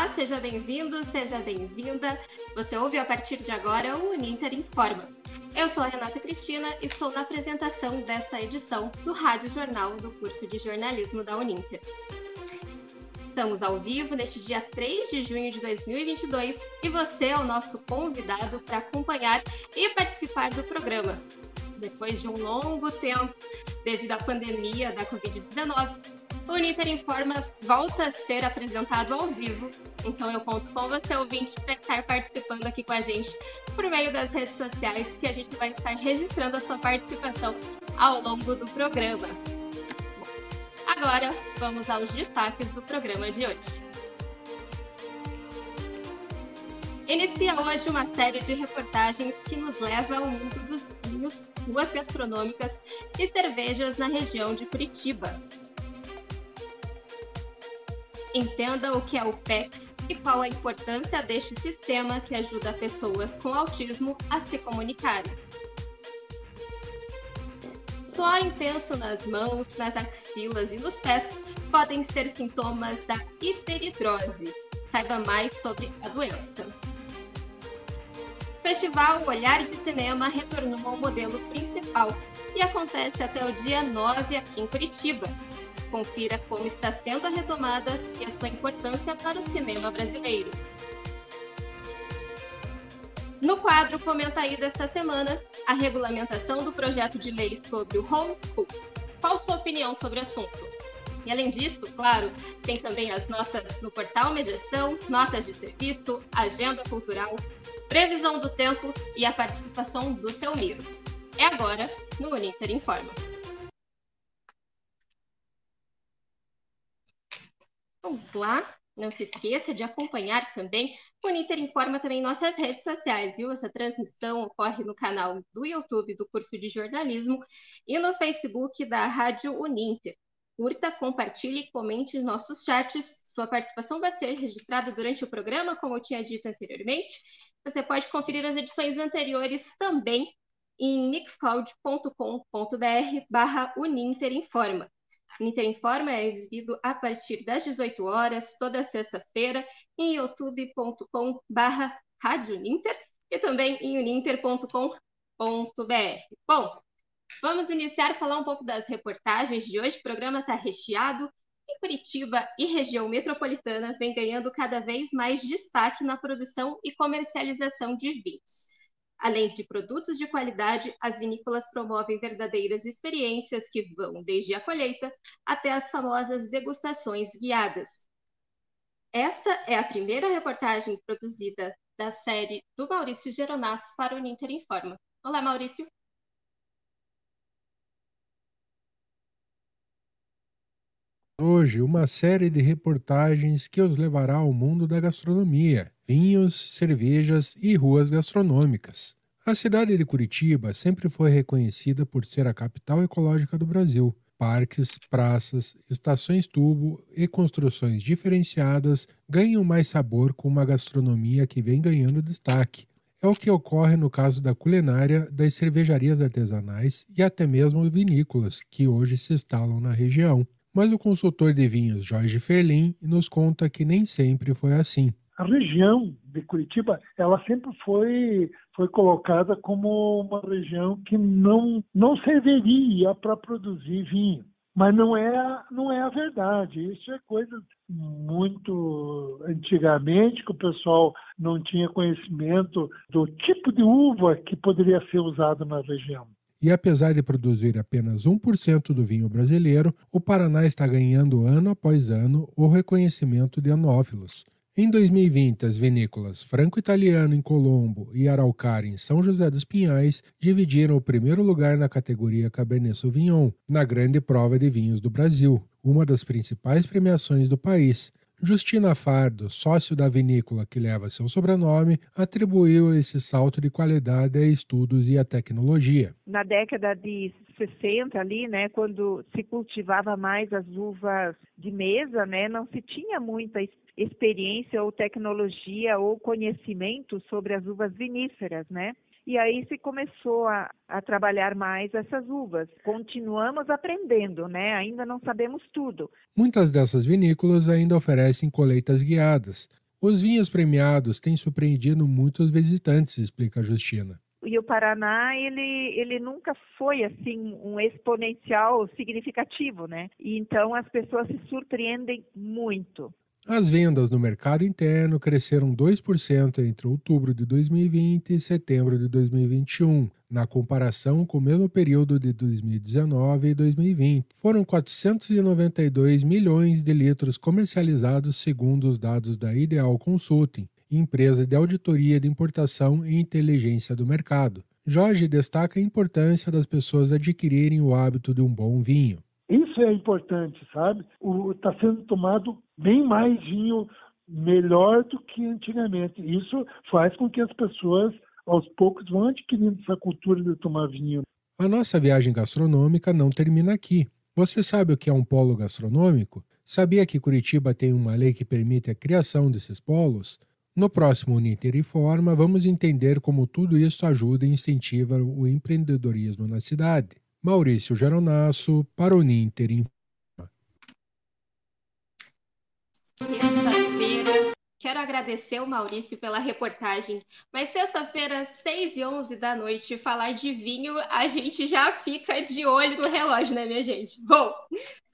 Olá, seja bem-vindo, seja bem-vinda. Você ouve a partir de agora o Uninter Informa. Eu sou a Renata Cristina e estou na apresentação desta edição do Rádio Jornal do curso de jornalismo da Uninter. Estamos ao vivo neste dia 3 de junho de 2022 e você é o nosso convidado para acompanhar e participar do programa. Depois de um longo tempo, devido à pandemia da Covid-19, o Uninter Informa volta a ser apresentado ao vivo. Então eu conto com você, ouvinte, para estar participando aqui com a gente por meio das redes sociais, que a gente vai estar registrando a sua participação ao longo do programa. Agora, vamos aos destaques do programa de hoje. Inicia hoje uma série de reportagens que nos leva ao mundo dos vinhos, ruas gastronômicas e cervejas na região de Curitiba. Entenda o que é o PEX e qual a importância deste sistema que ajuda pessoas com autismo a se comunicarem. Suor intenso nas mãos, nas axilas e nos pés podem ser sintomas da hiperidrose. Saiba mais sobre a doença. O Festival Olhar de Cinema retornou ao modelo principal e acontece até o dia 9 aqui em Curitiba, confira como está sendo a retomada e a sua importância para o cinema brasileiro. No quadro Comenta aí desta semana, a regulamentação do projeto de lei sobre o homeschool. Qual sua opinião sobre o assunto? E além disso, claro, tem também as notas no portal Mediação, notas de serviço, agenda cultural, previsão do tempo e a participação do seu Miro. É agora no Uninter Informa. Vamos lá. Não se esqueça de acompanhar também o Uninter Informa também nossas redes sociais, viu? Essa transmissão ocorre no canal do YouTube do curso de jornalismo e no Facebook da Rádio Uninter. Curta, compartilhe e comente em nossos chats. Sua participação vai ser registrada durante o programa, como eu tinha dito anteriormente. Você pode conferir as edições anteriores também em mixcloud.com.br barra Uninter Informa. Ninter Informa é exibido a partir das 18 horas, toda sexta-feira, em youtube.com barra e também em uninter.com.br. Bom, vamos iniciar a falar um pouco das reportagens de hoje. O programa está recheado e Curitiba e região metropolitana vem ganhando cada vez mais destaque na produção e comercialização de vinhos. Além de produtos de qualidade, as vinícolas promovem verdadeiras experiências que vão desde a colheita até as famosas degustações guiadas. Esta é a primeira reportagem produzida da série do Maurício Geronasso para o Ninter Informa. Olá, Maurício. Hoje, uma série de reportagens que os levará ao mundo da gastronomia, vinhos, cervejas e ruas gastronômicas. A cidade de Curitiba sempre foi reconhecida por ser a capital ecológica do Brasil. Parques, praças, estações tubo e construções diferenciadas ganham mais sabor com uma gastronomia que vem ganhando destaque. É o que ocorre no caso da culinária, das cervejarias artesanais e até mesmo vinícolas, que hoje se instalam na região. Mas o consultor de vinhos Jorge Ferlin nos conta que nem sempre foi assim a região de Curitiba ela sempre foi foi colocada como uma região que não não serviria para produzir vinho. Mas não é não é a verdade. Isso é coisa muito antigamente que o pessoal não tinha conhecimento do tipo de uva que poderia ser usado na região. E apesar de produzir apenas 1% do vinho brasileiro, o Paraná está ganhando ano após ano o reconhecimento de anófilos. Em 2020, as vinícolas Franco Italiano em Colombo e Araucária em São José dos Pinhais dividiram o primeiro lugar na categoria Cabernet Sauvignon, na grande prova de vinhos do Brasil, uma das principais premiações do país. Justina Fardo, sócio da vinícola que leva seu sobrenome, atribuiu esse salto de qualidade a estudos e a tecnologia. Na década de 60 ali, né, quando se cultivava mais as uvas de mesa, né, não se tinha muita experiência ou tecnologia ou conhecimento sobre as uvas viníferas, né? E aí se começou a, a, trabalhar mais essas uvas. Continuamos aprendendo, né? Ainda não sabemos tudo. Muitas dessas vinícolas ainda oferecem colheitas guiadas. Os vinhos premiados têm surpreendido muitos visitantes, explica Justina. E o Paraná, ele, ele nunca foi assim um exponencial significativo, né? E então as pessoas se surpreendem muito. As vendas no mercado interno cresceram 2% entre outubro de 2020 e setembro de 2021, na comparação com o mesmo período de 2019 e 2020. Foram 492 milhões de litros comercializados, segundo os dados da Ideal Consulting, empresa de auditoria de importação e inteligência do mercado. Jorge destaca a importância das pessoas adquirirem o hábito de um bom vinho. Isso é importante, sabe? Está sendo tomado bem mais vinho melhor do que antigamente. Isso faz com que as pessoas, aos poucos, vão adquirindo essa cultura de tomar vinho. A nossa viagem gastronômica não termina aqui. Você sabe o que é um polo gastronômico? Sabia que Curitiba tem uma lei que permite a criação desses polos? No próximo Uninter Informa, vamos entender como tudo isso ajuda e incentiva o empreendedorismo na cidade. Maurício Geronasso, para o Ninter Sexta-feira, quero agradecer o Maurício pela reportagem, mas sexta-feira, 6 e 11 da noite, falar de vinho, a gente já fica de olho no relógio, né, minha gente? Bom,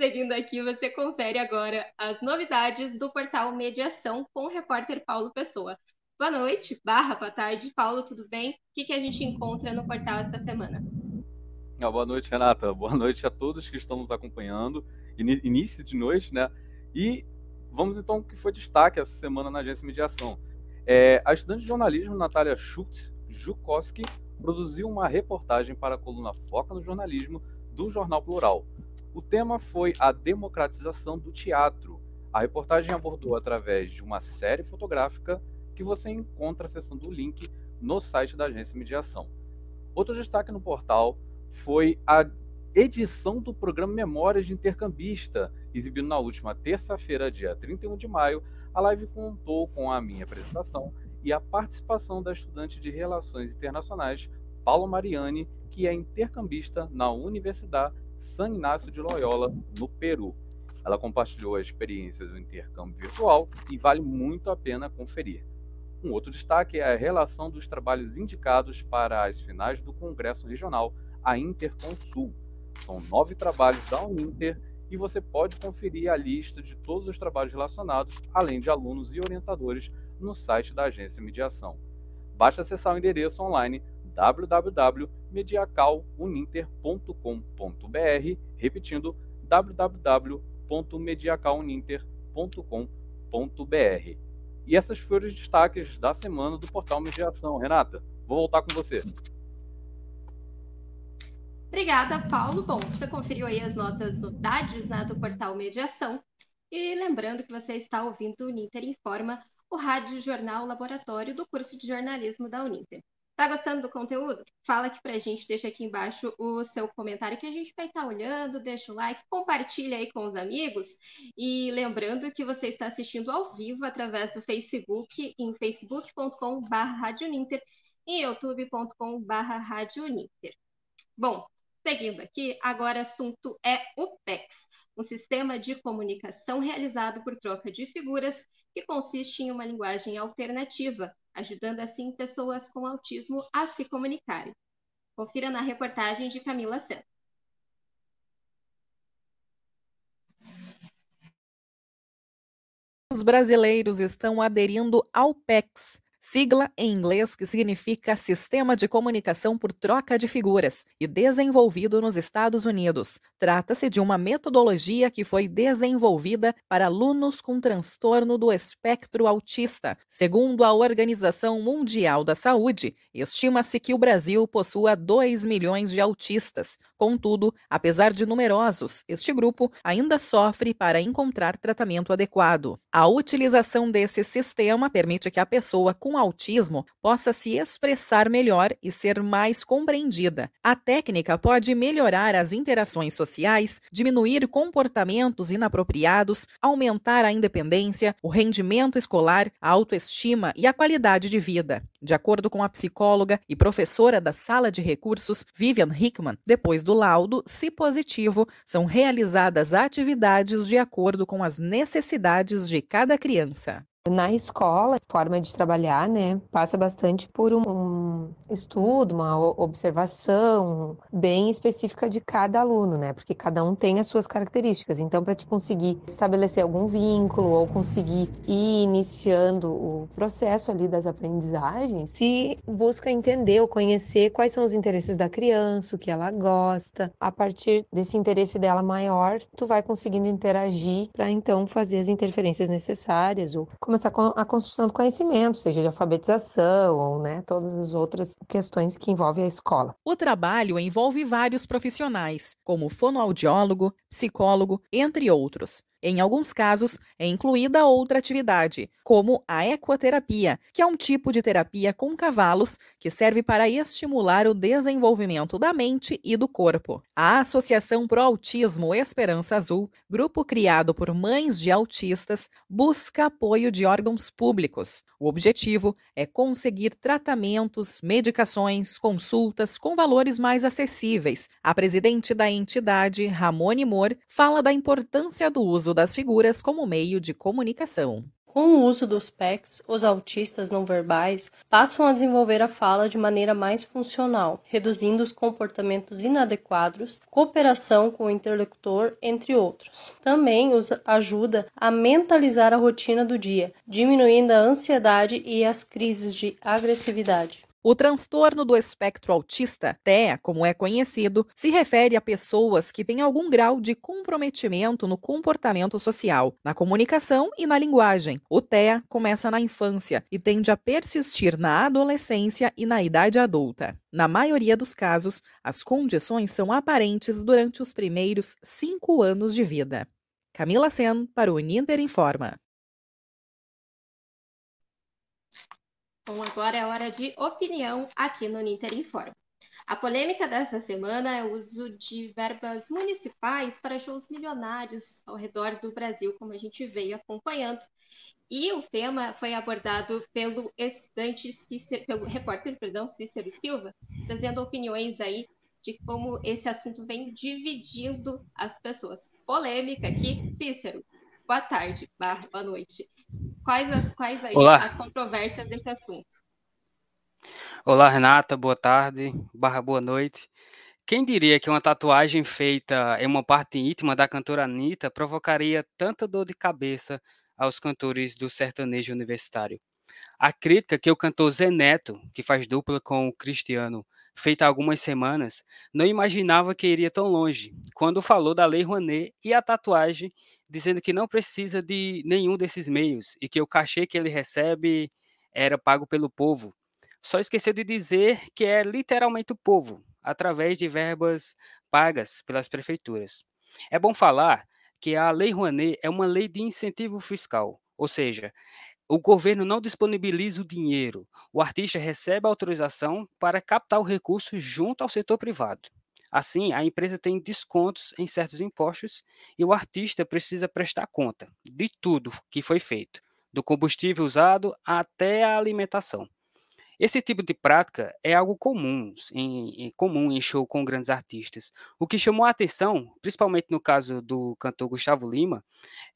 seguindo aqui, você confere agora as novidades do portal Mediação com o repórter Paulo Pessoa. Boa noite, barra, boa tarde. Paulo, tudo bem? O que, que a gente encontra no portal esta semana? Ah, boa noite, Renata. Boa noite a todos que estão nos acompanhando. Início de noite, né? E vamos então ao que foi destaque essa semana na agência Mediação. É, a estudante de jornalismo Natália Schultz Jukowski produziu uma reportagem para a coluna Foca no Jornalismo do Jornal Plural. O tema foi a democratização do teatro. A reportagem abordou através de uma série fotográfica que você encontra acessando o link no site da agência Mediação. Outro destaque no portal foi a edição do programa Memórias de Intercambista, exibido na última terça-feira, dia 31 de maio. A live contou com a minha apresentação e a participação da estudante de Relações Internacionais, Paulo Mariani, que é intercambista na Universidade San Inácio de Loyola, no Peru. Ela compartilhou a experiência do intercâmbio virtual e vale muito a pena conferir. Um outro destaque é a relação dos trabalhos indicados para as finais do Congresso Regional a Interconsul. São nove trabalhos da Uninter e você pode conferir a lista de todos os trabalhos relacionados, além de alunos e orientadores, no site da agência Mediação. Basta acessar o endereço online www.mediacaluninter.com.br, repetindo www.mediacaluninter.com.br. E essas foram os destaques da semana do portal Mediação. Renata, vou voltar com você. Obrigada, Paulo. Bom, você conferiu aí as notas novidades né, do portal Mediação. E lembrando que você está ouvindo o Uninter Informa, o rádio jornal laboratório do curso de jornalismo da Uninter. Tá gostando do conteúdo? Fala aqui pra gente, deixa aqui embaixo o seu comentário que a gente vai estar tá olhando, deixa o like, compartilha aí com os amigos. E lembrando que você está assistindo ao vivo através do Facebook, em facebook.com.br e youtube.com.br Bom, Seguindo aqui, agora assunto é o PEX, um sistema de comunicação realizado por troca de figuras que consiste em uma linguagem alternativa, ajudando assim pessoas com autismo a se comunicarem. Confira na reportagem de Camila Santos. Os brasileiros estão aderindo ao PEX, sigla em inglês que significa Sistema de Comunicação por Troca de Figuras e desenvolvido nos Estados Unidos. Trata-se de uma metodologia que foi desenvolvida para alunos com transtorno do espectro autista. Segundo a Organização Mundial da Saúde, estima-se que o Brasil possua 2 milhões de autistas. Contudo, apesar de numerosos, este grupo ainda sofre para encontrar tratamento adequado. A utilização desse sistema permite que a pessoa com autismo possa se expressar melhor e ser mais compreendida. A técnica pode melhorar as interações sociais, diminuir comportamentos inapropriados, aumentar a independência, o rendimento escolar, a autoestima e a qualidade de vida. De acordo com a psicóloga e professora da sala de recursos Vivian Hickman, depois do laudo, se positivo, são realizadas atividades de acordo com as necessidades de cada criança. Na escola, forma de trabalhar, né, passa bastante por um, estudo, uma observação bem específica de cada aluno, né, porque cada um tem as suas características. Então, para te conseguir estabelecer algum vínculo ou conseguir ir iniciando o processo ali das aprendizagens, se busca entender ou conhecer quais são os interesses da criança, o que ela gosta. A partir desse interesse dela maior, tu vai conseguindo interagir para então fazer as interferências necessárias ou começar a construção do conhecimento, seja de alfabetização ou né, todas as outras questões que envolvem a escola. O trabalho envolve vários profissionais, como fonoaudiólogo, psicólogo, entre outros. Em alguns casos, é incluída outra atividade, como a ecoterapia, que é um tipo de terapia com cavalos que serve para estimular o desenvolvimento da mente e do corpo. A Associação Pro Autismo Esperança Azul, grupo criado por mães de autistas, busca apoio de órgãos públicos. O objetivo é conseguir tratamentos, medicações, consultas com valores mais acessíveis. A presidente da entidade, Ramone Moore, fala da importância do uso das figuras como meio de comunicação. Com o uso dos PECs, os autistas não verbais passam a desenvolver a fala de maneira mais funcional, reduzindo os comportamentos inadequados, cooperação com o interlocutor, entre outros. Também os ajuda a mentalizar a rotina do dia, diminuindo a ansiedade e as crises de agressividade. O transtorno do espectro autista, TEA, como é conhecido, se refere a pessoas que têm algum grau de comprometimento no comportamento social, na comunicação e na linguagem. O TEA começa na infância e tende a persistir na adolescência e na idade adulta. Na maioria dos casos, as condições são aparentes durante os primeiros cinco anos de vida. Camila Sen, para o Ninter Informa. Bom, agora é hora de opinião aqui no Ninter Informa. A polêmica dessa semana é o uso de verbas municipais para shows milionários ao redor do Brasil, como a gente veio acompanhando. E o tema foi abordado pelo estudante Cícero, pelo repórter, perdão, Cícero Silva, trazendo opiniões aí de como esse assunto vem dividindo as pessoas. Polêmica aqui, Cícero. Boa tarde, barra, boa noite. Quais as, quais aí Olá. as controvérsias desse assunto? Olá, Renata, boa tarde, barra boa noite. Quem diria que uma tatuagem feita em uma parte íntima da cantora Anitta provocaria tanta dor de cabeça aos cantores do sertanejo universitário? A crítica que o cantor Zé Neto, que faz dupla com o Cristiano, feita há algumas semanas, não imaginava que iria tão longe, quando falou da Lei Rouanet e a tatuagem dizendo que não precisa de nenhum desses meios e que o cachê que ele recebe era pago pelo povo. Só esqueceu de dizer que é literalmente o povo, através de verbas pagas pelas prefeituras. É bom falar que a Lei Rouanet é uma lei de incentivo fiscal, ou seja, o governo não disponibiliza o dinheiro, o artista recebe autorização para captar o recurso junto ao setor privado. Assim, a empresa tem descontos em certos impostos e o artista precisa prestar conta de tudo que foi feito, do combustível usado até a alimentação. Esse tipo de prática é algo comum em, em, comum em show com grandes artistas. O que chamou a atenção, principalmente no caso do cantor Gustavo Lima,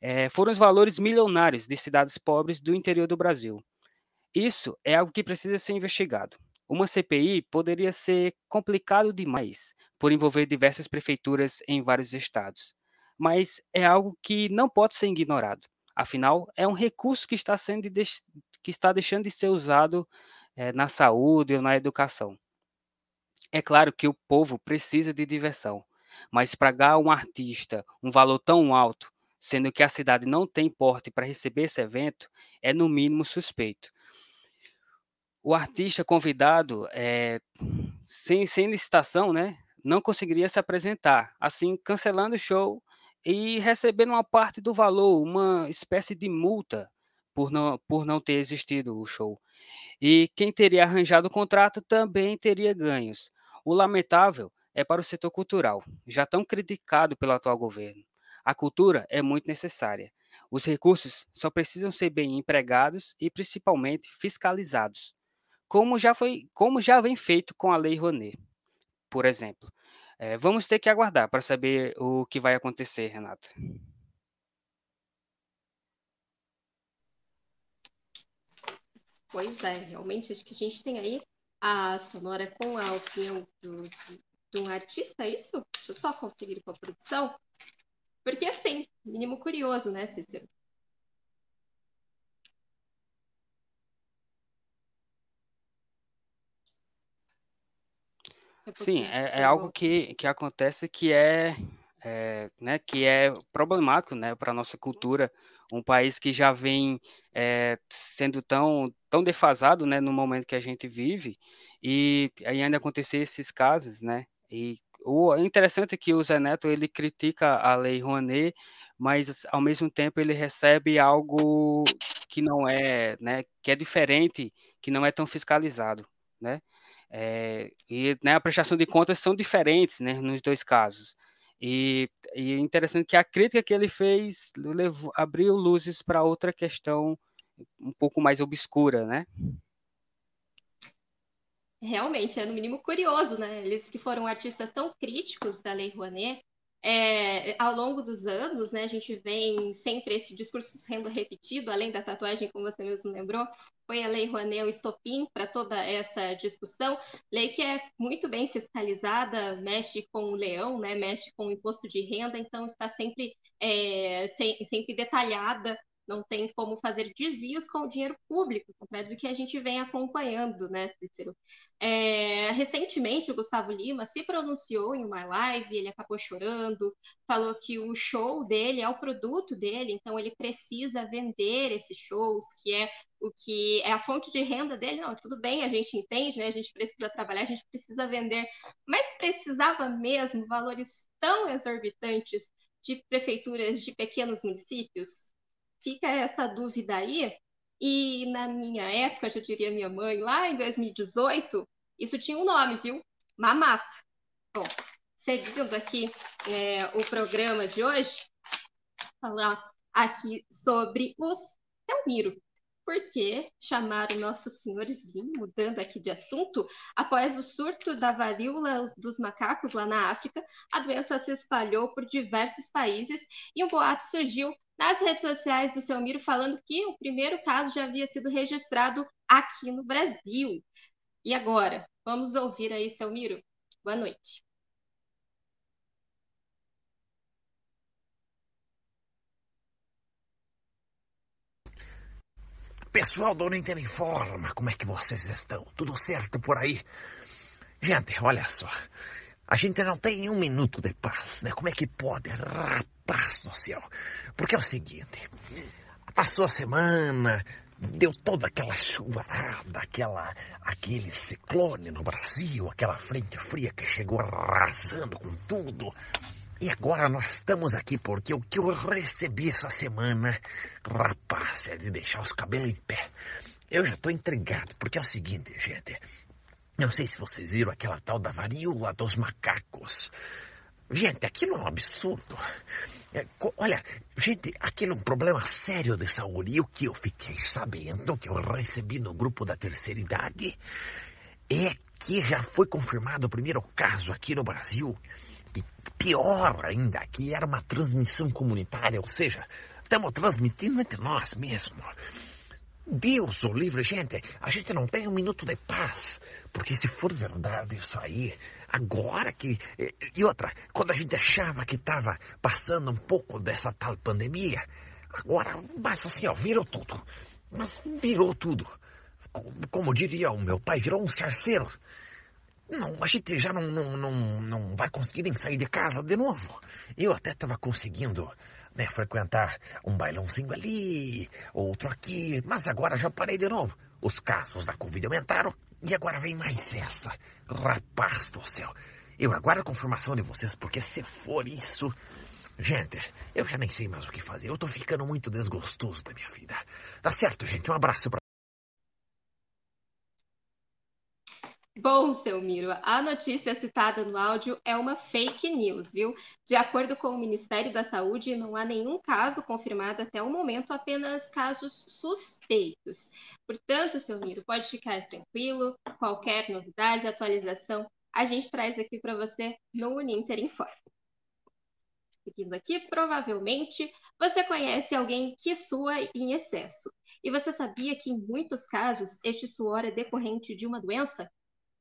é, foram os valores milionários de cidades pobres do interior do Brasil. Isso é algo que precisa ser investigado. Uma CPI poderia ser complicado demais, por envolver diversas prefeituras em vários estados. Mas é algo que não pode ser ignorado. Afinal, é um recurso que está, sendo que está deixando de ser usado é, na saúde ou na educação. É claro que o povo precisa de diversão, mas pagar um artista um valor tão alto, sendo que a cidade não tem porte para receber esse evento, é no mínimo suspeito o artista convidado, é, sem, sem licitação, né, não conseguiria se apresentar, assim cancelando o show e recebendo uma parte do valor, uma espécie de multa por não, por não ter existido o show. E quem teria arranjado o contrato também teria ganhos. O lamentável é para o setor cultural, já tão criticado pelo atual governo. A cultura é muito necessária. Os recursos só precisam ser bem empregados e principalmente fiscalizados como já foi, como já vem feito com a Lei Rouanet, por exemplo. É, vamos ter que aguardar para saber o que vai acontecer, Renata. Pois é, realmente acho que a gente tem aí a sonora com a opinião do, de, de um artista, é isso? Deixa eu só conferir com a produção. Porque assim, mínimo curioso, né, Cícero? Sim, é, é algo que, que acontece que é, é, né, que é problemático né, para a nossa cultura. Um país que já vem é, sendo tão, tão defasado né, no momento que a gente vive, e, e ainda acontecer esses casos, né? E o interessante é que o Zé Neto ele critica a lei Rouanet, mas ao mesmo tempo ele recebe algo que não é, né, que é diferente, que não é tão fiscalizado, né? É, e né, a prestação de contas são diferentes né, nos dois casos. E, e é interessante que a crítica que ele fez levou, abriu luzes para outra questão um pouco mais obscura, né? Realmente, é no mínimo curioso, né? Eles que foram artistas tão críticos da Lei Rouanet, é, ao longo dos anos, né, a gente vem sempre esse discurso sendo repetido, além da tatuagem, como você mesmo lembrou, foi a Lei Rouanet o estopim para toda essa discussão, lei que é muito bem fiscalizada, mexe com o leão, né, mexe com o imposto de renda, então está sempre, é, sempre detalhada não tem como fazer desvios com o dinheiro público, contrário do que a gente vem acompanhando, né, Cícero? É, recentemente, o Gustavo Lima se pronunciou em uma live, ele acabou chorando, falou que o show dele é o produto dele, então ele precisa vender esses shows, que é o que é a fonte de renda dele. Não, tudo bem, a gente entende, né? A gente precisa trabalhar, a gente precisa vender, mas precisava mesmo valores tão exorbitantes de prefeituras de pequenos municípios? Fica essa dúvida aí. E na minha época, já diria minha mãe, lá em 2018, isso tinha um nome, viu? Mamata. Bom, seguindo aqui é, o programa de hoje, falar aqui sobre os Telmiro. Por que chamar o nosso senhorzinho, mudando aqui de assunto, após o surto da varíola dos macacos lá na África, a doença se espalhou por diversos países e um boato surgiu nas redes sociais do Selmiro falando que o primeiro caso já havia sido registrado aqui no Brasil. E agora? Vamos ouvir aí, Selmiro. Boa noite. Pessoal do Uninter Informa, como é que vocês estão? Tudo certo por aí? Gente, olha só. A gente não tem um minuto de paz, né? Como é que pode? Rapaz do céu. Porque é o seguinte, passou a semana, deu toda aquela chuvarada, aquela, aquele ciclone no Brasil, aquela frente fria que chegou arrasando com tudo. E agora nós estamos aqui porque o que eu recebi essa semana, rapaz, é de deixar os cabelos em pé. Eu já estou intrigado, porque é o seguinte, gente. Não sei se vocês viram aquela tal da varíola dos macacos. Gente, aquilo é um absurdo. É, olha, gente, aquilo é um problema sério de saúde. E o que eu fiquei sabendo, que eu recebi no grupo da terceira idade, é que já foi confirmado o primeiro caso aqui no Brasil. E pior ainda, que era uma transmissão comunitária, ou seja, estamos transmitindo entre nós mesmos. Deus o livre, gente, a gente não tem um minuto de paz. Porque se for verdade isso aí, agora que. E outra, quando a gente achava que estava passando um pouco dessa tal pandemia, agora, mas assim, ó, virou tudo. Mas virou tudo. Como diria o meu pai, virou um cerceiro. Não, a gente já não, não, não, não vai conseguir nem sair de casa de novo. Eu até estava conseguindo né, frequentar um bailãozinho ali, outro aqui, mas agora já parei de novo. Os casos da Covid aumentaram e agora vem mais essa. Rapaz do céu. Eu aguardo a confirmação de vocês, porque se for isso. Gente, eu já nem sei mais o que fazer. Eu tô ficando muito desgostoso da minha vida. Tá certo, gente? Um abraço pra Bom, seu Miro, a notícia citada no áudio é uma fake news, viu? De acordo com o Ministério da Saúde, não há nenhum caso confirmado até o momento, apenas casos suspeitos. Portanto, seu Miro, pode ficar tranquilo, qualquer novidade, atualização, a gente traz aqui para você no Uninter Informa. Seguindo aqui, provavelmente você conhece alguém que sua em excesso. E você sabia que, em muitos casos, este suor é decorrente de uma doença?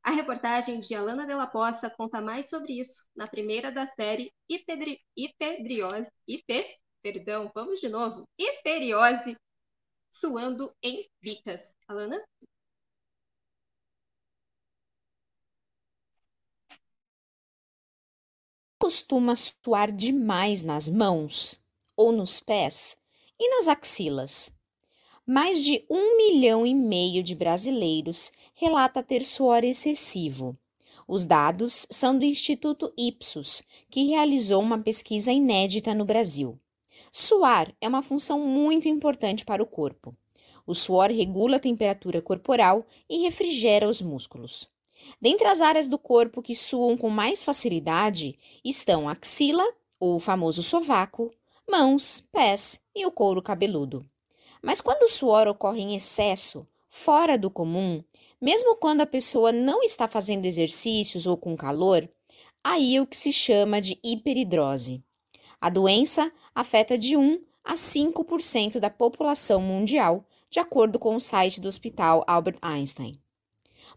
A reportagem de Alana Della Poça conta mais sobre isso na primeira da série Hipedri... Hipedriose. Hipe... Perdão, vamos de novo. Hiperiose suando em bicas. Alana? Costuma suar demais nas mãos ou nos pés e nas axilas. Mais de um milhão e meio de brasileiros relata ter suor excessivo. Os dados são do Instituto Ipsos, que realizou uma pesquisa inédita no Brasil. Suar é uma função muito importante para o corpo. O suor regula a temperatura corporal e refrigera os músculos. Dentre as áreas do corpo que suam com mais facilidade estão a axila, o famoso sovaco, mãos, pés e o couro cabeludo. Mas quando o suor ocorre em excesso, fora do comum, mesmo quando a pessoa não está fazendo exercícios ou com calor, aí é o que se chama de hiperidrose. A doença afeta de 1 a 5% da população mundial, de acordo com o site do Hospital Albert Einstein.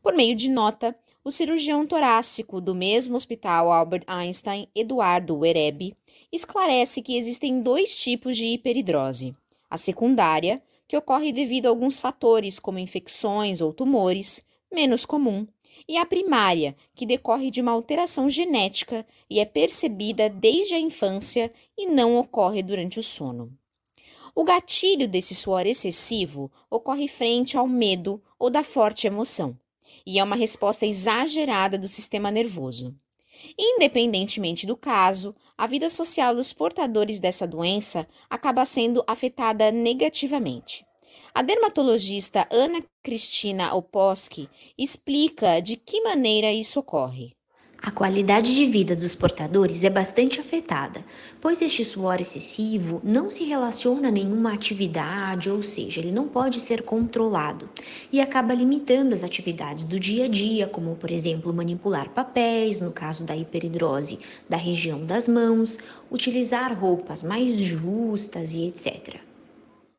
Por meio de nota, o cirurgião torácico do mesmo Hospital Albert Einstein, Eduardo Wereb, esclarece que existem dois tipos de hiperidrose a secundária, que ocorre devido a alguns fatores, como infecções ou tumores, menos comum, e a primária, que decorre de uma alteração genética e é percebida desde a infância e não ocorre durante o sono. O gatilho desse suor excessivo ocorre frente ao medo ou da forte emoção, e é uma resposta exagerada do sistema nervoso. Independentemente do caso, a vida social dos portadores dessa doença acaba sendo afetada negativamente. A dermatologista Ana Cristina Oposki explica de que maneira isso ocorre. A qualidade de vida dos portadores é bastante afetada, pois este suor excessivo não se relaciona a nenhuma atividade, ou seja, ele não pode ser controlado e acaba limitando as atividades do dia a dia, como por exemplo manipular papéis, no caso da hiperidrose da região das mãos, utilizar roupas mais justas e etc.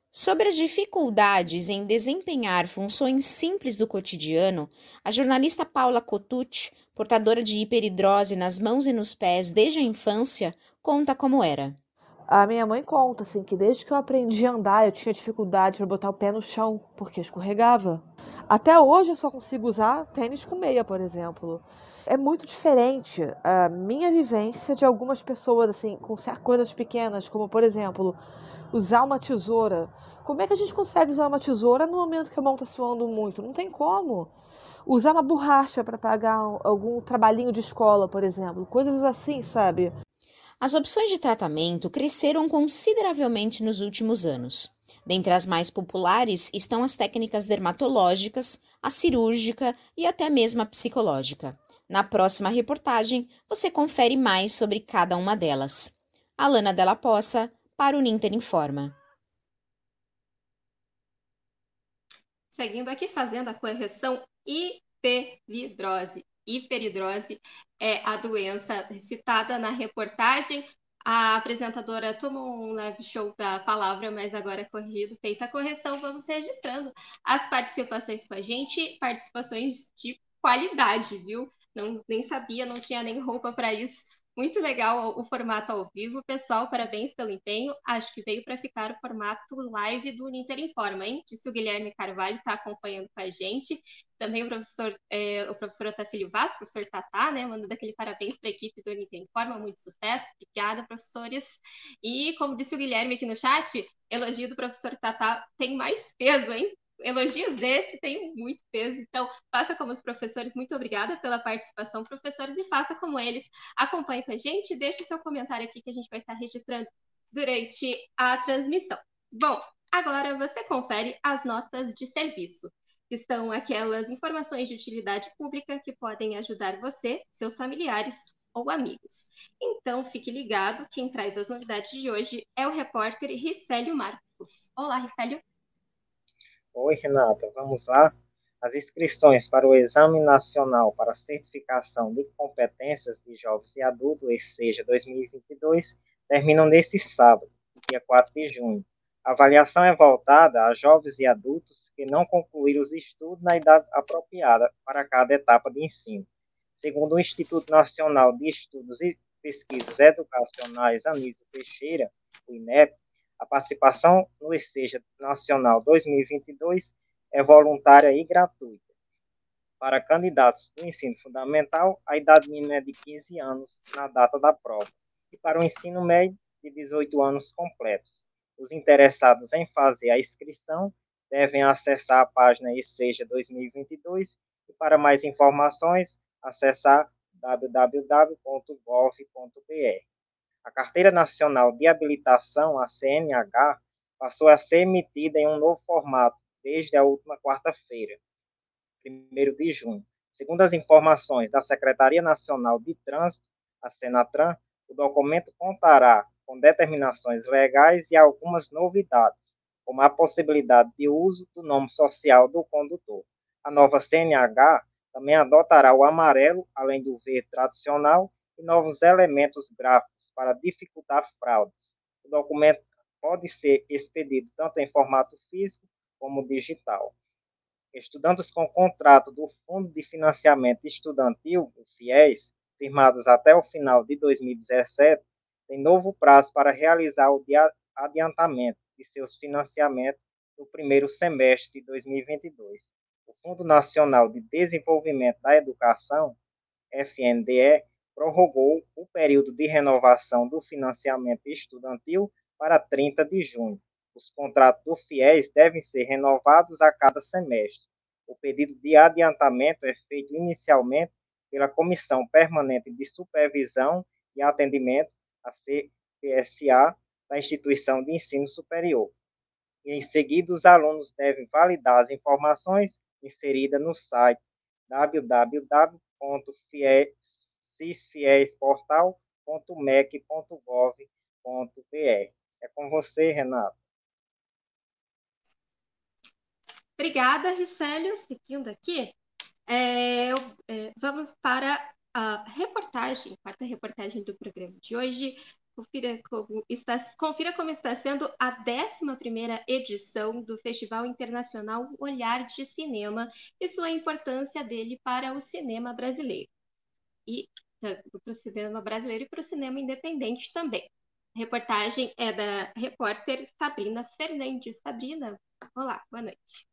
Sobre as dificuldades em desempenhar funções simples do cotidiano, a jornalista Paula Cotucci, portadora de hiperidrose nas mãos e nos pés desde a infância, conta como era. A minha mãe conta assim que desde que eu aprendi a andar, eu tinha dificuldade para botar o pé no chão, porque escorregava. Até hoje eu só consigo usar tênis com meia, por exemplo. É muito diferente a minha vivência de algumas pessoas assim com coisas pequenas, como por exemplo, usar uma tesoura. Como é que a gente consegue usar uma tesoura no momento que a mão está suando muito? Não tem como. Usar uma borracha para pagar algum trabalhinho de escola, por exemplo. Coisas assim, sabe? As opções de tratamento cresceram consideravelmente nos últimos anos. Dentre as mais populares estão as técnicas dermatológicas, a cirúrgica e até mesmo a psicológica. Na próxima reportagem, você confere mais sobre cada uma delas. Alana Della Poça, para o Ninter Informa. Seguindo aqui, fazendo a correção, hiperidrose. Hiperidrose é a doença citada na reportagem. A apresentadora tomou um leve show da palavra, mas agora é corrigido, feita a correção, vamos registrando as participações com a gente, participações de qualidade, viu? Não, nem sabia, não tinha nem roupa para isso. Muito legal o formato ao vivo, pessoal. Parabéns pelo empenho. Acho que veio para ficar o formato live do Ninter Informa, hein? Disse o Guilherme Carvalho, está acompanhando com a gente. Também o professor, é, o professor Otacílio Vaz, professor Tatá, né? Mandando aquele parabéns para a equipe do Ninter Informa, muito sucesso. Obrigada, professores. E como disse o Guilherme aqui no chat, elogio do professor Tatá tem mais peso, hein? Elogios desse têm muito peso. Então, faça como os professores. Muito obrigada pela participação, professores, e faça como eles. Acompanhe com a gente, deixe seu comentário aqui que a gente vai estar registrando durante a transmissão. Bom, agora você confere as notas de serviço, que são aquelas informações de utilidade pública que podem ajudar você, seus familiares ou amigos. Então, fique ligado, quem traz as novidades de hoje é o repórter Ricélio Marcos. Olá, Ricélio. Oi, Renata, vamos lá? As inscrições para o Exame Nacional para Certificação de Competências de Jovens e Adultos, seja 2022, terminam nesse sábado, dia 4 de junho. A avaliação é voltada a jovens e adultos que não concluíram os estudos na idade apropriada para cada etapa de ensino. Segundo o Instituto Nacional de Estudos e Pesquisas Educacionais Anísio Teixeira, o INEP, a participação no ESEJA Nacional 2022 é voluntária e gratuita. Para candidatos do ensino fundamental, a idade mínima é de 15 anos na data da prova, e para o ensino médio, de 18 anos completos. Os interessados em fazer a inscrição devem acessar a página ESEJA 2022 e para mais informações, acessar www.gov.br. A Carteira Nacional de Habilitação, a CNH, passou a ser emitida em um novo formato desde a última quarta-feira, 1 de junho. Segundo as informações da Secretaria Nacional de Trânsito, a Senatran, o documento contará com determinações legais e algumas novidades, como a possibilidade de uso do nome social do condutor. A nova CNH também adotará o amarelo, além do verde tradicional, e novos elementos gráficos para dificultar fraudes. O documento pode ser expedido tanto em formato físico como digital. Estudantes com contrato do Fundo de Financiamento Estudantil, o FIES, firmados até o final de 2017, tem novo prazo para realizar o adiantamento de seus financiamentos no primeiro semestre de 2022. O Fundo Nacional de Desenvolvimento da Educação, FNDE, prorrogou o período de renovação do financiamento estudantil para 30 de junho. Os contratos do FIES devem ser renovados a cada semestre. O pedido de adiantamento é feito inicialmente pela Comissão Permanente de Supervisão e Atendimento a CPSA da instituição de ensino superior. E em seguida, os alunos devem validar as informações inseridas no site www.cisfiesportal.mec.gov.br. É com você, Renato. Obrigada, Ricélio. Seguindo aqui, é, é, vamos para a reportagem, quarta reportagem do programa de hoje. Confira como está, confira como está sendo a 11ª edição do Festival Internacional Olhar de Cinema e sua importância dele para o cinema brasileiro. E para o cinema brasileiro e para o cinema independente também. A reportagem é da repórter Sabrina Fernandes. Sabrina, olá, boa noite.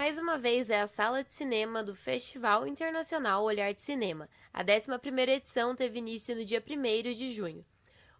Mais uma vez é a sala de cinema do Festival Internacional Olhar de Cinema. A 11ª edição teve início no dia 1 de junho.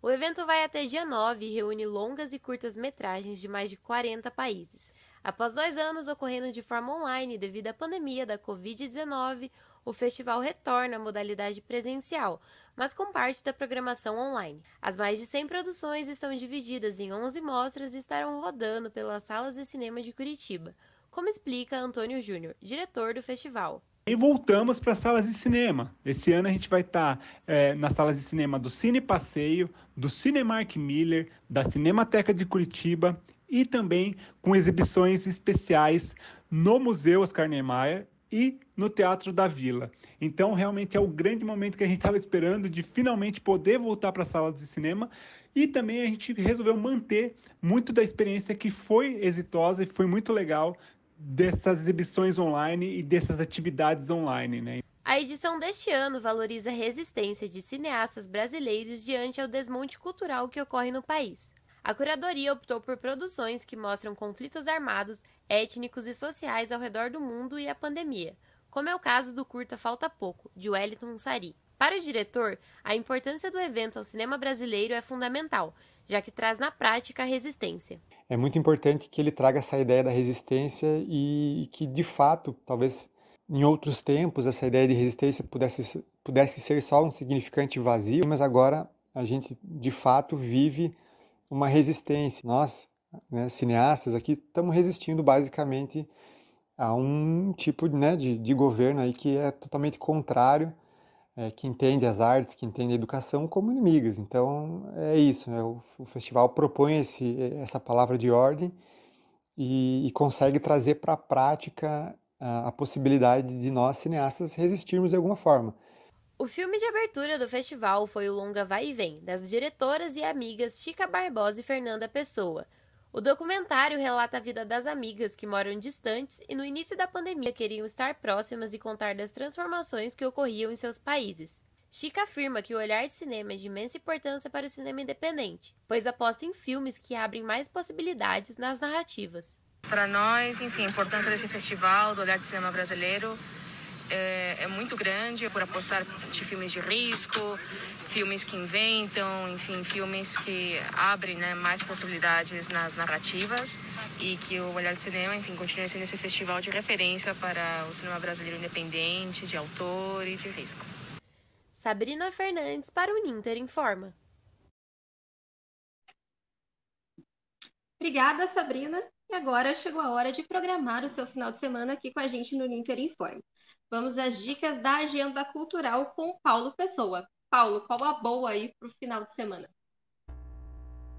O evento vai até dia 9 e reúne longas e curtas metragens de mais de 40 países. Após dois anos ocorrendo de forma online devido à pandemia da Covid-19, o festival retorna à modalidade presencial, mas com parte da programação online. As mais de 100 produções estão divididas em 11 mostras e estarão rodando pelas salas de cinema de Curitiba como explica Antônio Júnior, diretor do festival. E voltamos para as salas de cinema. Esse ano a gente vai estar tá, é, nas salas de cinema do Cine Passeio, do Cinemark Miller, da Cinemateca de Curitiba e também com exibições especiais no Museu Oscar Niemeyer e no Teatro da Vila. Então, realmente é o grande momento que a gente estava esperando de finalmente poder voltar para as salas de cinema e também a gente resolveu manter muito da experiência que foi exitosa e foi muito legal dessas exibições online e dessas atividades online, né? A edição deste ano valoriza a resistência de cineastas brasileiros diante ao desmonte cultural que ocorre no país. A curadoria optou por produções que mostram conflitos armados, étnicos e sociais ao redor do mundo e a pandemia, como é o caso do curta Falta Pouco, de Wellington Sari. Para o diretor, a importância do evento ao cinema brasileiro é fundamental, já que traz na prática a resistência é muito importante que ele traga essa ideia da resistência e que, de fato, talvez em outros tempos essa ideia de resistência pudesse, pudesse ser só um significante vazio, mas agora a gente, de fato, vive uma resistência. Nós, né, cineastas aqui, estamos resistindo basicamente a um tipo né, de, de governo aí que é totalmente contrário é, que entende as artes, que entende a educação como inimigas. Então é isso, né? o, o, festival propõe esse, essa palavra de ordem e, e consegue trazer para a prática a, possibilidade de nós cineastas resistirmos de alguma forma. O filme de abertura do festival foi o longa Vai e Vem, das diretoras e amigas Chica Barbosa e Fernanda Pessoa. O documentário relata a vida das amigas que moram distantes e no início da pandemia queriam estar próximas e contar das transformações que ocorriam em seus países. Chica afirma que o olhar de cinema é de imensa importância para o cinema independente, pois aposta em filmes que abrem mais possibilidades nas narrativas. Para nós, enfim, a importância desse festival do olhar de cinema brasileiro é, é, muito grande por apostar de filmes de risco, filmes que inventam, enfim, filmes que abrem né, mais possibilidades nas narrativas e que o Olhar de Cinema, enfim, continue sendo esse festival de referência para o cinema brasileiro independente, de autor e de risco. Sabrina Fernandes para o Ninter Informa. Obrigada, Sabrina. E agora chegou a hora de programar o seu final de semana aqui com a gente no Ninter Informa. Vamos às dicas da agenda cultural com Paulo Pessoa. Paulo, qual a boa aí para o final de semana?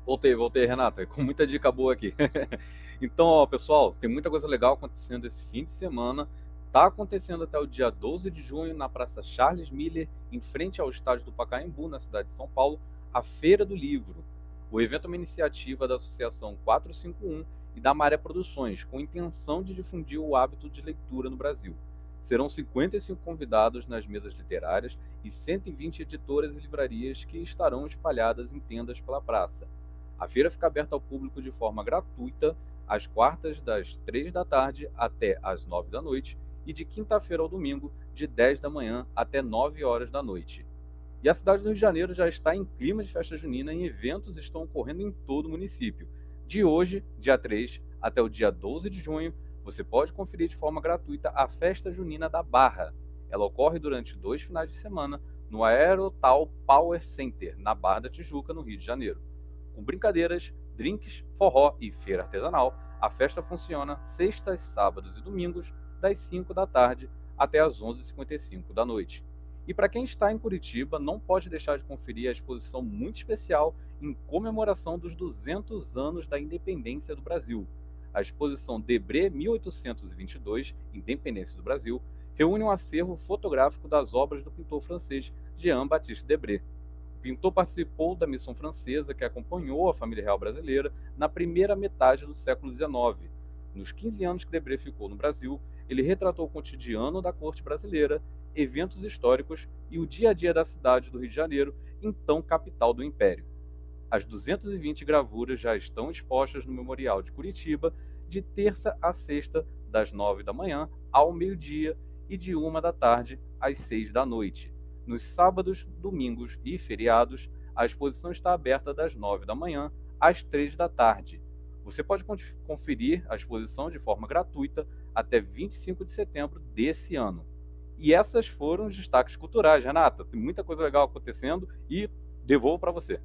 Voltei, voltei, Renata, com muita dica boa aqui. então, ó, pessoal, tem muita coisa legal acontecendo esse fim de semana. Está acontecendo até o dia 12 de junho na Praça Charles Miller, em frente ao estádio do Pacaembu, na cidade de São Paulo, a Feira do Livro. O evento é uma iniciativa da Associação 451 e da Maré Produções, com intenção de difundir o hábito de leitura no Brasil. Serão 55 convidados nas mesas literárias e 120 editoras e livrarias que estarão espalhadas em tendas pela praça. A feira fica aberta ao público de forma gratuita às quartas das 3 da tarde até às 9 da noite e de quinta-feira ao domingo, de 10 da manhã até 9 horas da noite. E a cidade do Rio de Janeiro já está em clima de festa junina e eventos estão ocorrendo em todo o município. De hoje, dia 3, até o dia 12 de junho, você pode conferir de forma gratuita a Festa Junina da Barra. Ela ocorre durante dois finais de semana no Aerotal Power Center, na Barra da Tijuca, no Rio de Janeiro. Com brincadeiras, drinks, forró e feira artesanal, a festa funciona sextas, sábados e domingos, das 5 da tarde até as 11h55 da noite. E para quem está em Curitiba, não pode deixar de conferir a exposição muito especial em comemoração dos 200 anos da independência do Brasil. A exposição Debré 1822, Independência do Brasil, reúne um acervo fotográfico das obras do pintor francês Jean-Baptiste Debré. O pintor participou da missão francesa que acompanhou a família real brasileira na primeira metade do século XIX. Nos 15 anos que Debré ficou no Brasil, ele retratou o cotidiano da corte brasileira, eventos históricos e o dia a dia da cidade do Rio de Janeiro, então capital do Império. As 220 gravuras já estão expostas no Memorial de Curitiba, de terça a sexta, das 9 da manhã ao meio-dia e de uma da tarde às 6 da noite. Nos sábados, domingos e feriados, a exposição está aberta das 9 da manhã às 3 da tarde. Você pode conferir a exposição de forma gratuita até 25 de setembro desse ano. E essas foram os destaques culturais, Renata. Tem muita coisa legal acontecendo e devolvo para você.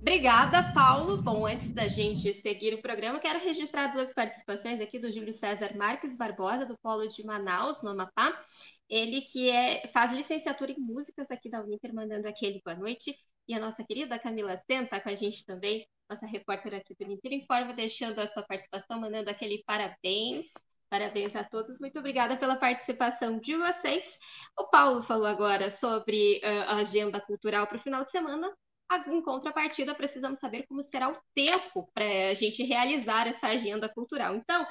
Obrigada, Paulo. Bom, antes da gente seguir o programa, quero registrar duas participações aqui do Júlio César Marques Barbosa, do Polo de Manaus, no Amapá. Ele que é, faz licenciatura em músicas aqui da Uninter, mandando aquele boa noite. E a nossa querida Camila Sen está com a gente também, nossa repórter aqui do Inter Informa, deixando a sua participação, mandando aquele parabéns. Parabéns a todos, muito obrigada pela participação de vocês. O Paulo falou agora sobre uh, a agenda cultural para o final de semana. Em contrapartida, precisamos saber como será o tempo para a gente realizar essa agenda cultural. Então,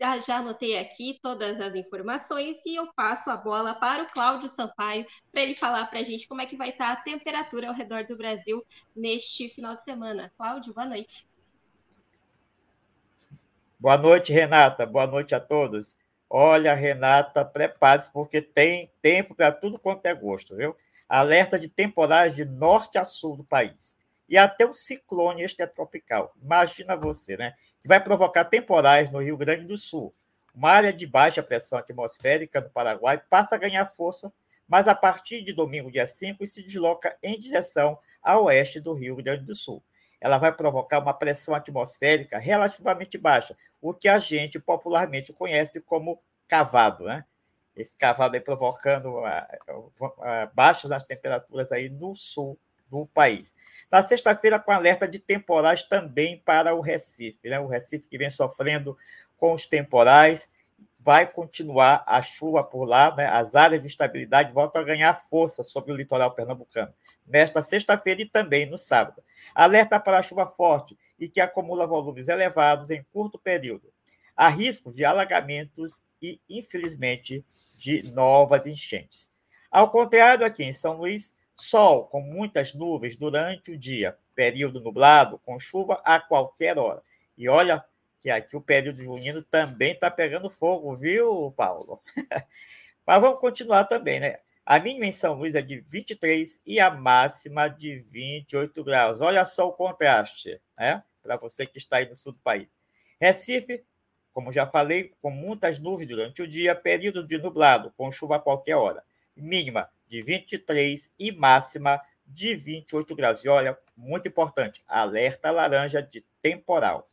já, anotei aqui todas as informações e eu passo a bola para o Cláudio Sampaio para ele falar para a gente como é que vai estar a temperatura ao redor do Brasil neste final de semana. Cláudio, boa noite. Boa noite, Renata. Boa noite a todos. Olha, Renata, prepare-se porque tem tempo para tudo quanto é gosto, viu? Alerta de temporais de norte a sul do país. E até o ciclone extratropical. Imagina você, né? que vai provocar temporais no Rio Grande do Sul. Uma área de baixa pressão atmosférica no Paraguai passa a ganhar força, mas a partir de domingo, dia 5, se desloca em direção a oeste do Rio Grande do Sul. Ela vai provocar uma pressão atmosférica relativamente baixa, o que a gente popularmente conhece como cavado, né? Esse cavado aí provocando uh, uh, baixas nas temperaturas aí no sul do país. Na sexta-feira, com alerta de temporais também para o Recife, né? o Recife que vem sofrendo com os temporais vai continuar a chuva por lá, né? as áreas de estabilidade voltam a ganhar força sobre o litoral pernambucano, nesta sexta-feira e também no sábado. Alerta para chuva forte e que acumula volumes elevados em curto período. Há risco de alagamentos e, infelizmente, de novas enchentes. Ao contrário, aqui em São Luís, sol com muitas nuvens durante o dia, período nublado, com chuva a qualquer hora. E olha que aqui o período junino também está pegando fogo, viu, Paulo? Mas vamos continuar também, né? A mínima em São Luís é de 23 e a máxima de 28 graus. Olha só o contraste, né? Para você que está aí no sul do país. Recife, como já falei, com muitas nuvens durante o dia, período de nublado, com chuva a qualquer hora. Mínima de 23 e máxima de 28 graus. E olha, muito importante, alerta laranja de temporal.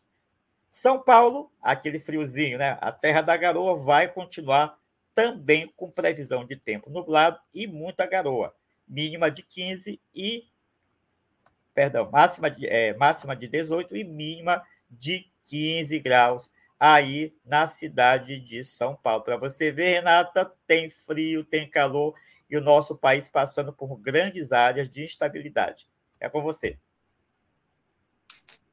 São Paulo, aquele friozinho, né? A terra da garoa vai continuar também com previsão de tempo nublado e muita garoa, mínima de 15 e perdão, máxima de, é, máxima de 18 e mínima de 15 graus aí na cidade de São Paulo. Para você ver, Renata, tem frio, tem calor e o nosso país passando por grandes áreas de instabilidade. É com você.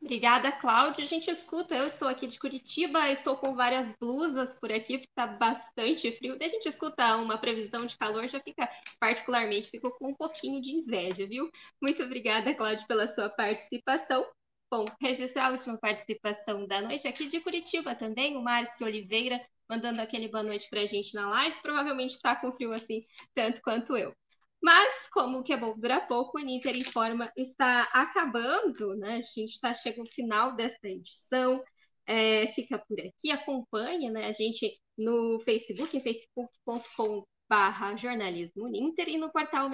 Obrigada, Cláudia. A gente escuta, eu estou aqui de Curitiba, estou com várias blusas por aqui, porque está bastante frio. Daí a gente escuta uma previsão de calor, já fica, particularmente, ficou com um pouquinho de inveja, viu? Muito obrigada, Cláudia, pela sua participação. Bom, registrar a última participação da noite aqui de Curitiba também, o Márcio Oliveira, mandando aquele boa noite para a gente na live. Provavelmente está com frio assim, tanto quanto eu. Mas, como o que é bom dura pouco, o Ninter Informa está acabando, né? A gente está chegando ao final desta edição. É, fica por aqui, acompanha né, a gente no Facebook, facebook.com.br jornalismo Ninter e no portal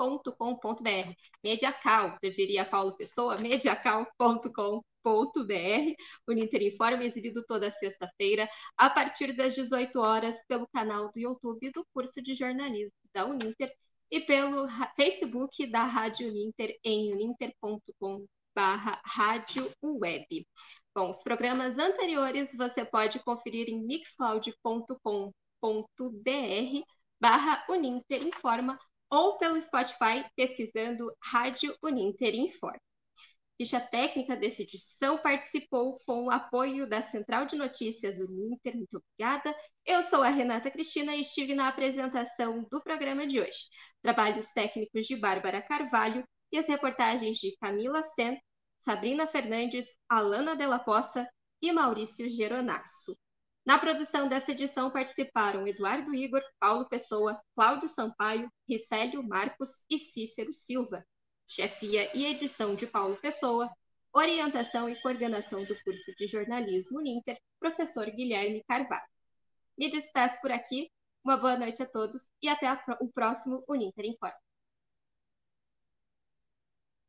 mediação.com.br. Mediacal, eu diria Paulo Pessoa, mediacal.com.br. O Ninter Informa é exibido toda sexta-feira, a partir das 18 horas, pelo canal do YouTube do curso de jornalismo da Uninter e pelo Facebook da Rádio Uninter em uninter.com rádio web. Bom, os programas anteriores você pode conferir em mixcloud.com.br barra Uninter Informa ou pelo Spotify pesquisando Rádio Uninter Informa ficha técnica dessa edição participou com o apoio da Central de Notícias Uninter. Muito obrigada. Eu sou a Renata Cristina e estive na apresentação do programa de hoje. Trabalhos técnicos de Bárbara Carvalho e as reportagens de Camila Sen, Sabrina Fernandes, Alana Della Poça e Maurício Geronasso. Na produção dessa edição participaram Eduardo Igor, Paulo Pessoa, Cláudio Sampaio, Ricélio Marcos e Cícero Silva chefia e edição de Paulo Pessoa, orientação e coordenação do curso de jornalismo Ninter, professor Guilherme Carvalho. Me despeço por aqui, uma boa noite a todos e até o próximo Uninter Informa.